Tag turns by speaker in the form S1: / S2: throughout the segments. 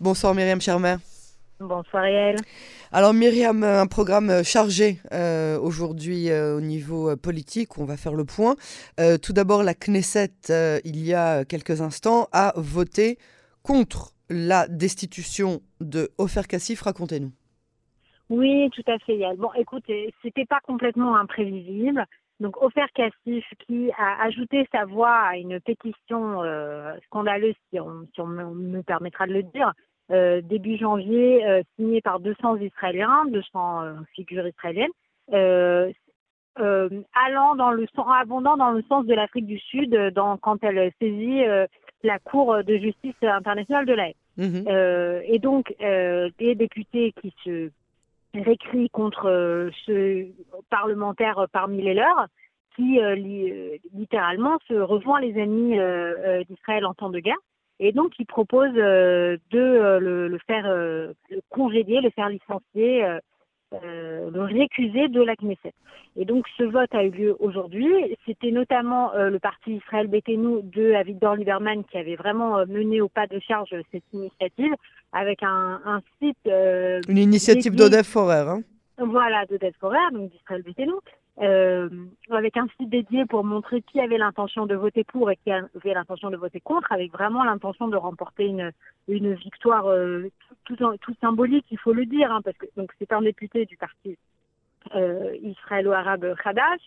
S1: Bonsoir Myriam Chermer.
S2: Bonsoir Yael.
S1: Alors Myriam, un programme chargé euh, aujourd'hui euh, au niveau euh, politique, on va faire le point. tout d'abord, la Knesset, il y a quelques instants, a voté contre la destitution de Ofer Kassif. Racontez-nous.
S2: Oui, tout à fait Yael. Bon, écoutez, c'était pas complètement imprévisible. Donc Ofer Kassif qui a ajouté sa voix à une pétition scandaleuse, si on, si on me permettra de le dire, euh, début janvier, euh, signé par 200 Israéliens, 200 euh, figures israéliennes, allant dans le sens, abondant dans le sens de l'Afrique du Sud dans, quand elle saisit la Cour de justice internationale de la mmh et donc, des députés qui se récrient contre ce parlementaire parmi les leurs, qui littéralement se rejoint les ennemis d'Israël en temps de guerre. Et donc, il propose euh, de euh, le, faire euh, congédier, le faire licencier, le récuser de la Knesset. Et donc, ce vote a eu lieu aujourd'hui. C'était notamment le parti Israël Betenu de Avigdor Lieberman qui avait vraiment mené au pas de charge cette initiative avec un, site.
S1: Une initiative d'Odef Forer. Hein.
S2: Voilà, d'Odef Forer, donc d'Israël Betenu. Euh, avec un site dédié pour montrer qui avait l'intention de voter pour et qui avait l'intention de voter contre, avec vraiment l'intention de remporter une, une victoire euh, tout, tout, symbolique, il faut le dire, hein, parce que donc c'est un député du parti euh, israélo-arabe Hadash.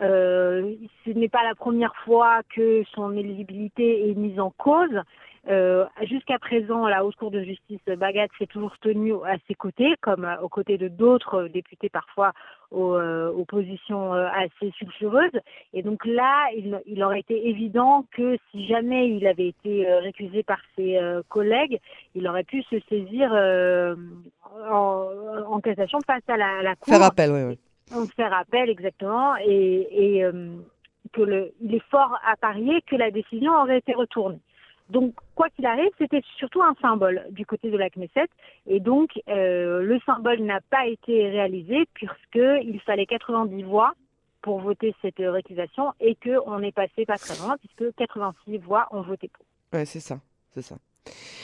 S2: Euh, ce n'est pas la première fois que son éligibilité est mise en cause. Euh, Jusqu'à présent, la Haute Cour de justice Bagat s'est toujours tenue à ses côtés, comme aux côtés de d'autres députés parfois aux, euh, aux positions euh, assez sulfureuses. Et donc là, il, il, aurait été évident que si jamais il avait été euh, récusé par ses collègues, il aurait pu se saisir en, en, cassation face à la, la Cour.
S1: Faire appel, oui. oui.
S2: Faire appel, exactement. Et, et que le, il est fort à parier que la décision aurait été retournée. Donc, quoi qu'il arrive, c'était surtout un symbole du côté de la Knesset. Et donc, euh, le symbole n'a pas été réalisé puisqu'il fallait 90 voix pour voter cette récusation et qu'on est passé pas très loin puisque 86 voix ont voté pour.
S1: Ouais, c'est ça, c'est ça.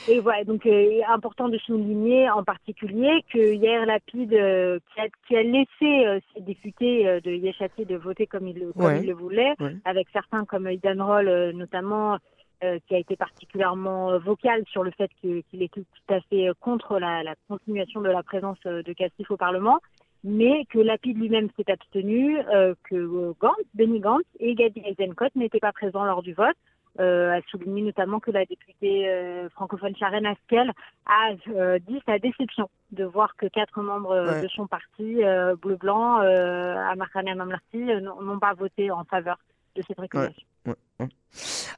S2: Et voilà, donc euh, important de souligner en particulier que hier Lapide, euh, qui, a, laissé euh, ses députés de Yeshati de voter comme il, le voulait, avec certains comme Idan Roll notamment, euh, qui a été particulièrement euh, vocal sur le fait qu'il était tout à fait euh, contre la, la, continuation de la présence de Castif au Parlement, mais que Lapide lui-même s'est abstenu, que Gantz, Benny Gantz et Gadi Eisenkot n'étaient pas présents lors du vote. Euh, a souligné notamment que la députée francophone Sharon Askel a dit sa déception de voir que quatre membres de son parti bleu-blanc, à Markane Mamlarti, n'ont pas voté en faveur de réclamation.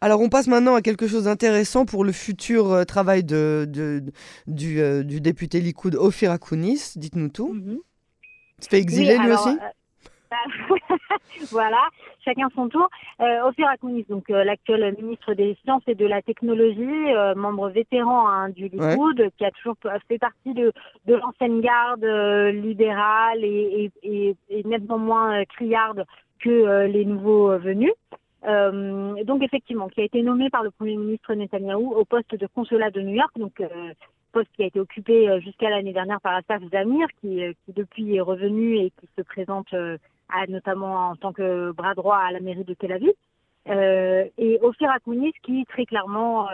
S1: Alors on passe maintenant à quelque chose d'intéressant pour le futur euh, travail de, du, euh, du, député Likoud Ophir Akounis. Dites-nous tout. Mm Il se fait exiler lui aussi
S2: euh, voilà, chacun son tour. Ophir Akounis, donc l'actuel ministre des Sciences et de la Technologie, membre vétéran hein, du Likoud, qui a toujours fait partie de, de l'ancienne garde libérale et, et, et, nettement moins criarde que les nouveaux venus. Euh, donc effectivement, qui a été nommé par le Premier ministre Netanyahou au poste de consulat de New York, donc euh, poste qui a été occupé euh, jusqu'à l'année dernière par Asaf Zamir, qui, qui, depuis est revenu et qui se présente à, notamment en tant que bras droit à la mairie de Tel Aviv. et Ophir Akounis qui très clairement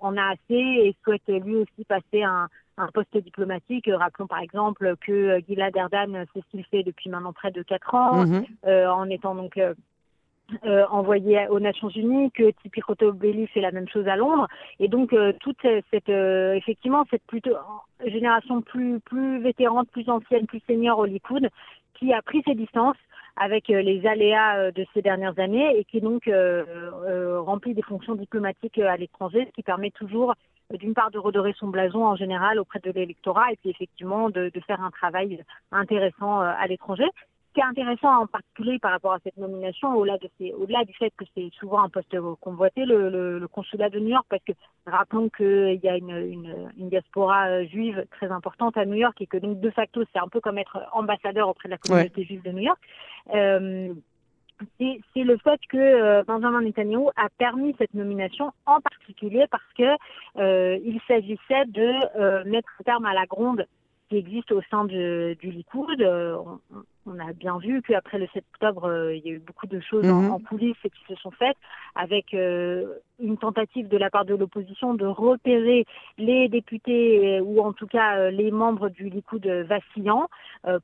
S2: en a assez et souhaite lui aussi passer un, un poste diplomatique. Rappelons par exemple que Gilad Erdan, c'est ce qu'il fait depuis maintenant près de quatre ans, mm-hmm. en étant donc euh, envoyé aux Nations Unies, que Tipi Belli fait la même chose à Londres, et donc euh, toute cette euh, effectivement cette plutôt génération plus plus vétérante, plus ancienne, plus senior au Likoud, qui a pris ses distances avec les aléas de ces dernières années et qui donc remplit des fonctions diplomatiques à l'étranger, ce qui permet toujours d'une part de redorer son blason en général auprès de l'électorat et puis effectivement de, de faire un travail intéressant à l'étranger qui est intéressant en particulier par rapport à cette nomination, au-delà au du fait que c'est souvent un poste convoité, le, consulat de New York, parce que rappelons qu'il y a une, diaspora euh, juive très importante à New York et que donc de facto c'est un peu comme être ambassadeur auprès de la communauté juive de New York. Euh, c'est le fait que Benjamin Netanyahu a permis cette nomination, en particulier parce que il s'agissait de mettre un terme à la gronde qui existe au sein du Likoud. On, on, a bien vu qu'après le 7 octobre, il y a eu beaucoup de choses en, mhm. en, coulisses qui se sont faites, avec une tentative de la part de l'opposition de repérer les députés ou en tout cas les membres du Likoud vacillants,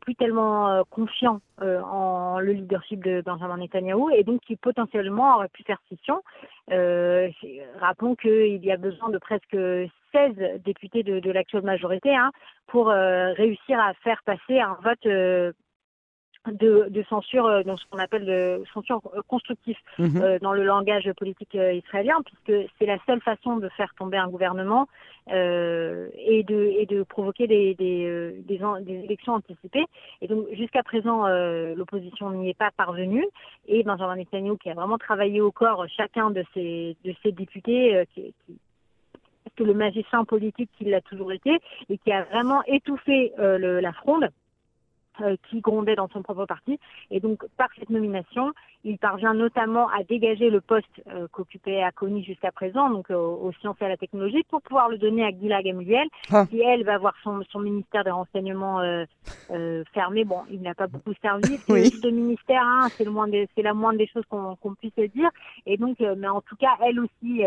S2: plus tellement confiants en le leadership de Benjamin Netanyahou et donc qui potentiellement aurait pu faire scission. Euh, rappelons qu'il y a besoin de presque 16 députés de, de l'actuelle majorité hein, pour euh, réussir à faire passer un vote euh, de, de, censure euh, dans ce qu'on appelle de censure constructif mhm. euh, dans le langage politique euh, israélien, puisque c'est la seule façon de faire tomber un gouvernement euh, et, de, et de provoquer des, des, des, des élections anticipées. Et donc jusqu'à présent, l'opposition n'y est pas parvenue. Et Benjamin Netanyahu, qui a vraiment travaillé au corps chacun de ses, de ses députés, qui, qui que le magicien politique qu'il a toujours été, et qui a vraiment étouffé le, la fronde. Euh, qui grondait dans son propre parti. Et donc, par cette nomination, il parvient notamment à dégager le poste euh, qu'occupait Akoni jusqu'à présent, donc euh, aux sciences et à la technologie, pour pouvoir le donner à Gila Gamliel, ah. qui, elle, va avoir son, son ministère des renseignements fermé. Bon, il n'a pas beaucoup servi, ce ministère, hein, c'est la moindre des choses qu'on puisse dire. Et donc, mais en tout cas, elle aussi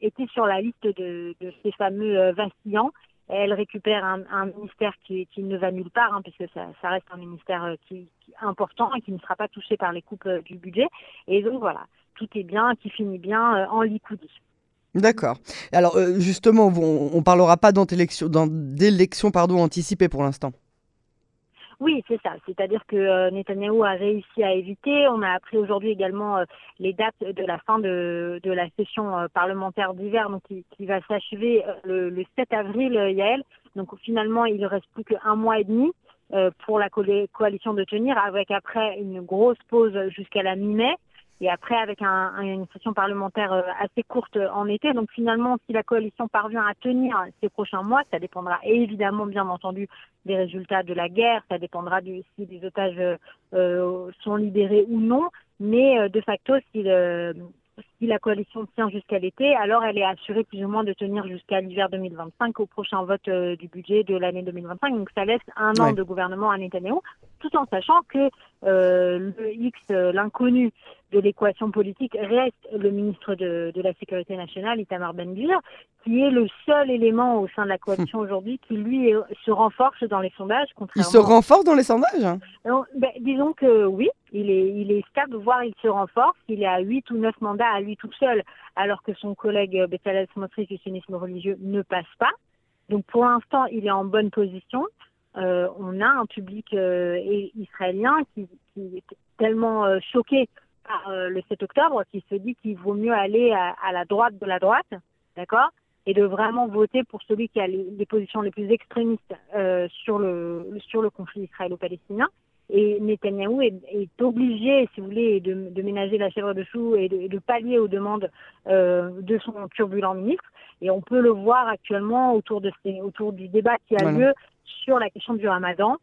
S2: était sur la liste de, de ces fameux vacillants elle récupère un, ministère qui, ne va nulle part, hein, puisque ça, reste un ministère euh, qui, important et qui ne sera pas touché par les coupes euh, du budget. Et donc voilà, tout est bien, qui finit bien euh, en licoudie.
S1: D'accord. Alors justement, on ne parlera pas d'élection anticipée pour l'instant.
S2: Oui, c'est ça. C'est-à-dire que euh, Netanyahou a réussi à éviter. On a appris aujourd'hui également euh, les dates de la fin de, de la session euh, parlementaire d'hiver, donc qui, va s'achever le, le, 7 avril, Yael. Donc finalement, il ne reste plus qu'un mois et demi pour la coalition de tenir, avec après une grosse pause jusqu'à la mi-mai et après avec un, une session parlementaire euh, assez courte en été. Donc finalement, si la coalition parvient à tenir ces prochains mois, ça dépendra évidemment bien entendu des résultats de la guerre, ça dépendra si les otages euh, sont libérés ou non, mais euh, de facto, si le, si la coalition tient jusqu'à l'été, alors elle est assurée plus ou moins de tenir jusqu'à l'hiver 2025 au prochain vote euh, du budget de l'année 2025. Donc ça laisse un an de gouvernement à Netanyahu, tout en sachant que euh, le X, euh, l'inconnu de l'équation politique, reste le ministre de, de la Sécurité nationale, Itamar Ben-Gvir, qui est le seul élément au sein de la coalition aujourd'hui qui, lui, se renforce dans les sondages.
S1: Il se renforce dans les sondages
S2: ben, Disons que oui, il est, il est stable, voire il se renforce. Il est à 8 ou 9 mandats à lui tout seul, alors que son collègue Bezalel Smotrich du sionisme religieux ne passe pas. Donc pour l'instant, il est en bonne position. Euh, on a un public euh, israélien qui, est tellement euh, choqué par le 7 octobre qu'il se dit qu'il vaut mieux aller à, la droite de la droite, d'accord et de vraiment voter pour celui qui a les, positions les plus extrémistes sur le conflit israélo-palestinien. Et Netanyahou est, est, obligé, si vous voulez, de, de, ménager la chèvre de chou et de, de pallier aux demandes euh, de son turbulent ministre. Et on peut le voir actuellement autour, de ces, autour du débat qui a lieu sur la question du ramadan.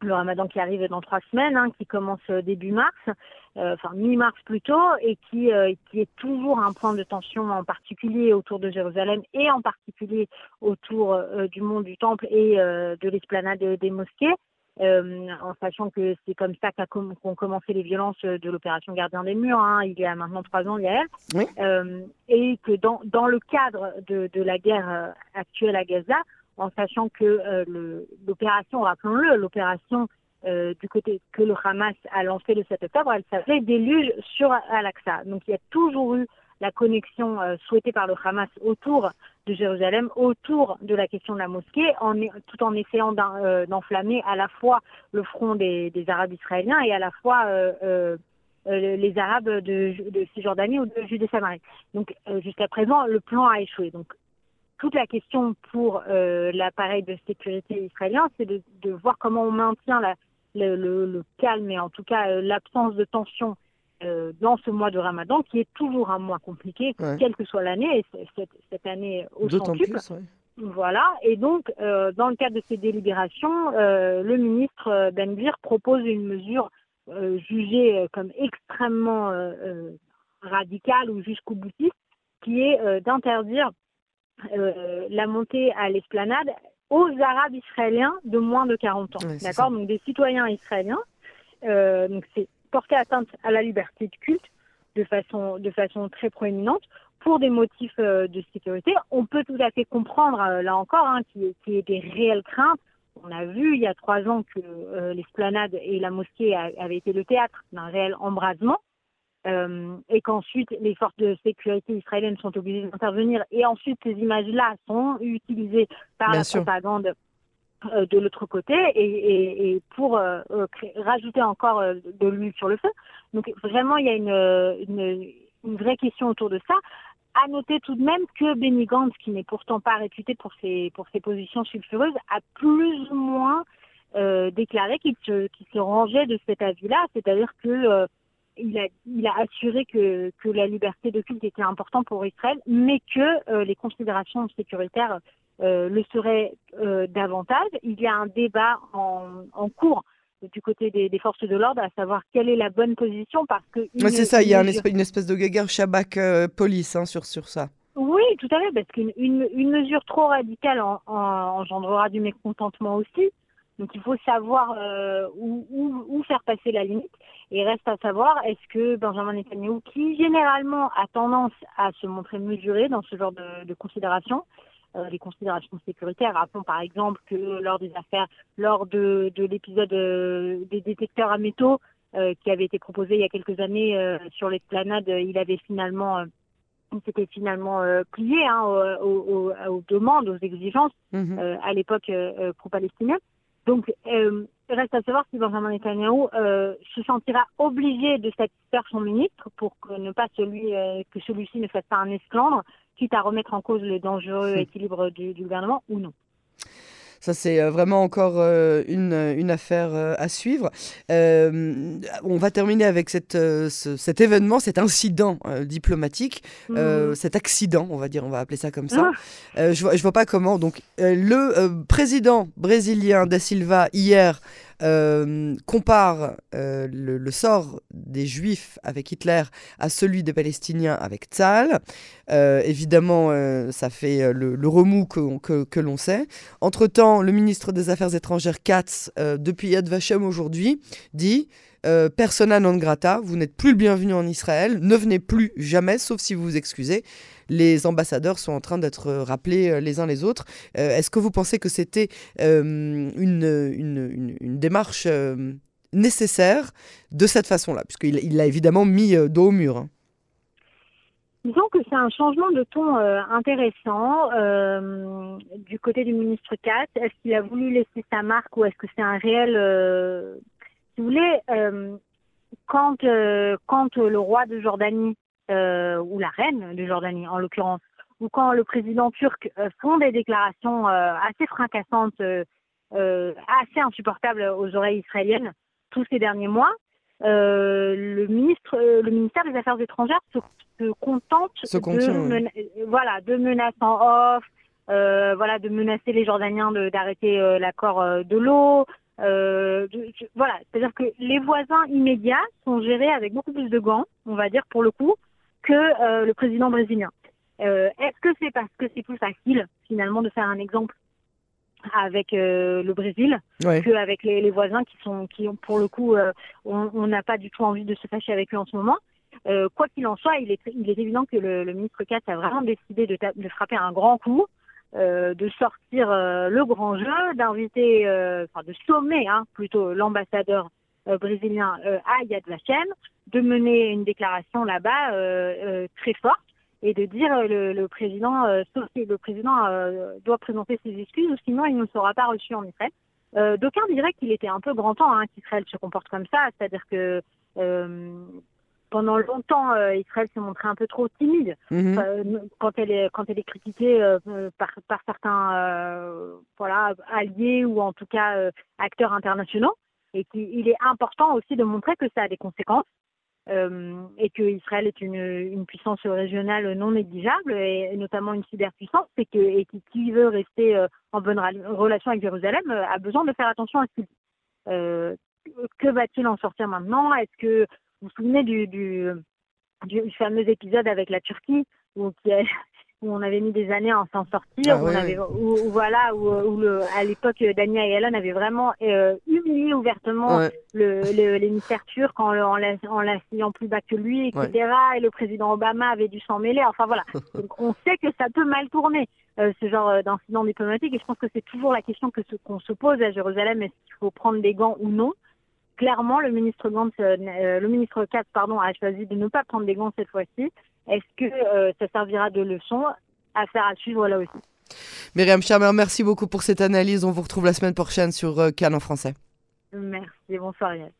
S2: Le ramadan qui arrive dans trois semaines, hein, qui commence début mars, euh, enfin mi-mars plutôt, et qui, euh, qui est toujours un point de tension en particulier autour de Jérusalem et en particulier autour euh, du mont du Temple et euh, de l'esplanade des mosquées euh, en sachant que c'est comme ça qu'ont commencé les violences de l'opération Gardien des Murs, hein, il y a maintenant trois ans, il y a oui. euh, et que dans, dans le cadre de, de la guerre euh, actuelle à Gaza, en sachant que euh, l'opération, rappelons-le, l'opération euh, du côté que le Hamas a lancé le 7 octobre, elle s'appelait Déluge sur Al-Aqsa. Donc il y a toujours eu la connexion euh, souhaitée par le Hamas autour de Jérusalem, autour de la question de la mosquée, en, tout en essayant euh, d'enflammer à la fois le front des, Arabes israéliens et à la fois euh, euh les Arabes de, Cisjordanie ou de Judée-Samarie. Donc jusqu'à présent, le plan a échoué. Donc toute la question pour l'appareil de sécurité israélien, c'est de, voir comment on maintient le, le, calme et en tout cas l'absence de tension euh, dans ce mois de Ramadan, qui est toujours un mois compliqué, ouais. quelle que soit l'année, et cette, cette, année au centuple. Ouais. Voilà, et donc, euh, dans le cadre de ces délibérations, euh, le ministre Ben Gvir propose une mesure jugé comme extrêmement radical ou jusqu'au boutiste, qui est d'interdire la montée à l'esplanade aux Arabes israéliens de moins de 40 ans. D'accord Donc des citoyens israéliens. donc c'est porter atteinte à la liberté de culte de façon, de façon très proéminente pour des motifs euh, de sécurité. On peut tout à fait comprendre, euh, là encore, hein, qu'il y, ait des réelles craintes. On a vu il y a trois ans que euh, l'esplanade et la mosquée avaient été le théâtre d'un réel embrasement. et qu'ensuite les forces de sécurité israéliennes sont obligées d'intervenir et ensuite ces images-là sont utilisées par la propagande euh, de l'autre côté et, pour euh, euh, rajouter encore de l'huile sur le feu. Donc vraiment, il y a une, une, vraie question autour de ça. À noter tout de même que Benny Gantz, qui n'est pourtant pas réputé pour ses, pour ses positions sulfureuses, a plus ou moins déclaré qu'il se, se rangeait de cet avis-là, c'est-à-dire que il a, il a assuré que, que la liberté de culte était importante pour Israël, mais que les considérations sécuritaires euh, le serait euh, davantage. Il y a un débat en, en cours du côté des, des forces de l'ordre, à savoir quelle est la bonne position, parce que...
S1: c'est ça, il y a une espèce, une espèce de guerre Shabak-police euh, hein, sur, sur ça.
S2: Oui, tout à fait, parce qu'une une, une mesure trop radicale en, engendrera du mécontentement aussi. Donc il faut savoir euh, où, où, où, faire passer la limite. Et reste à savoir, est-ce que Benjamin Netanyahu, qui généralement a tendance à se montrer mesuré dans ce genre de, de considérations, euh, les considérations sécuritaires. Rappelons par exemple que lors des affaires, lors de, de l'épisode euh, des détecteurs à métaux euh, qui avait été proposé il y a quelques années sur l'esplanade, il avait finalement il s'était finalement plié hein, aux, aux, demandes, aux exigences mhm. à l'époque pro-palestinienne. Donc, reste à savoir si Benjamin Netanyahu se sentira obligé de satisfaire son ministre pour que ne pas celui que celui-ci ne fasse pas un esclandre quitte à remettre en cause le dangereux équilibre du, gouvernement ou non.
S1: Ça, c'est euh, vraiment encore euh, une, une, affaire euh, à suivre. on va terminer avec cette, cet événement, cet incident diplomatique, hmm. cet accident, on va dire, on va appeler ça comme ça. Ah. je, vois, je vois pas comment. Donc, le président brésilien Da Silva, hier, euh, compare euh, le, sort des Juifs avec Hitler à celui des Palestiniens avec Tzal. Euh, évidemment, ça fait le, remous que, que, l'on sait. Entre-temps, le ministre des Affaires étrangères Katz, depuis Yad Vashem aujourd'hui, dit persona non grata, vous n'êtes plus le bienvenu en Israël, ne venez plus jamais, sauf si vous vous excusez les ambassadeurs sont en train d'être rappelés euh, les uns les autres. Euh, est-ce que vous pensez que c'était euh, une, une, démarche nécessaire de cette façon-là? Puisqu'il il l'a évidemment mis dos au mur. Hein.
S2: Disons que c'est un changement de ton intéressant du côté du ministre Katz. Est-ce qu'il a voulu laisser sa marque ou est-ce que c'est un réel... si vous voulez, quand, quand le roi de Jordanie euh, ou la reine de Jordanie en l'occurrence, ou quand le président turc euh, font des déclarations euh, assez fracassantes, assez insupportables aux oreilles israéliennes tous ces derniers mois, le ministre, le ministère des Affaires étrangères se, contente de, voilà, de menaces en off, voilà, de menacer les Jordaniens d'arrêter l'accord de l'eau. Voilà, c'est-à-dire que les voisins immédiats sont gérés avec beaucoup plus de gants, on va dire pour le coup, que euh, le président brésilien. Euh, est-ce que c'est parce que c'est plus facile finalement de faire un exemple avec euh, le Brésil qu'avec les, les, voisins qui sont qui ont pour le coup on n'a pas du tout envie de se fâcher avec eux en ce moment. quoi qu'il en soit, il est, il est évident que le, le ministre Katz a vraiment décidé de, de frapper un grand coup, de sortir le grand jeu, d'inviter, enfin de sommer hein, plutôt l'ambassadeur brésilien à Yad Vashem, de mener une déclaration là-bas euh, euh, très forte et de dire euh, le, le président, le président doit présenter ses excuses, ou sinon il ne sera pas reçu en Israël. D'aucuns diraient qu'il était un peu grand temps hein, qu'Israël se comporte comme ça, c'est-à-dire que pendant longtemps, Israël s'est montré un peu trop timide. Mhm. quand elle est quand elle est critiquée par, par certains voilà alliés ou en tout cas acteurs internationaux, et qu'il est important aussi de montrer que ça a des conséquences euh, et que Israël est une, une, puissance régionale non négligeable et, notamment une cyberpuissance, et que et qui, veut rester euh, en bonne relation avec Jérusalem euh, a besoin de faire attention à ce qu'il que va-t-il en sortir maintenant? Est-ce que vous vous souvenez du, du, du, fameux épisode avec la Turquie où, qui où on avait mis des années à s'en sortir, ah où, on avait, voilà, où, le, à l'époque Dania et Alan avaient vraiment euh, humilié ouvertement le, l'émissaire turc en, en, l'assignant plus bas que lui, etc. Et le président Obama avait dû s'en mêler. Enfin voilà, Donc, on sait que ça peut mal tourner. Euh, ce genre euh, d'incident diplomatique et je pense que c'est toujours la question que qu'on se pose à Jérusalem est-ce qu'il faut prendre des gants ou non? Clairement, le ministre Gantz, euh, euh, le ministre Katz, pardon, a choisi de ne pas prendre des gants cette fois-ci. Est-ce que euh, ça servira de leçon à faire à suivre là aussi?
S1: Myriam Chamer, merci beaucoup pour cette analyse. On vous retrouve la semaine prochaine sur Cannes en français.
S2: Merci, bonsoir Yann.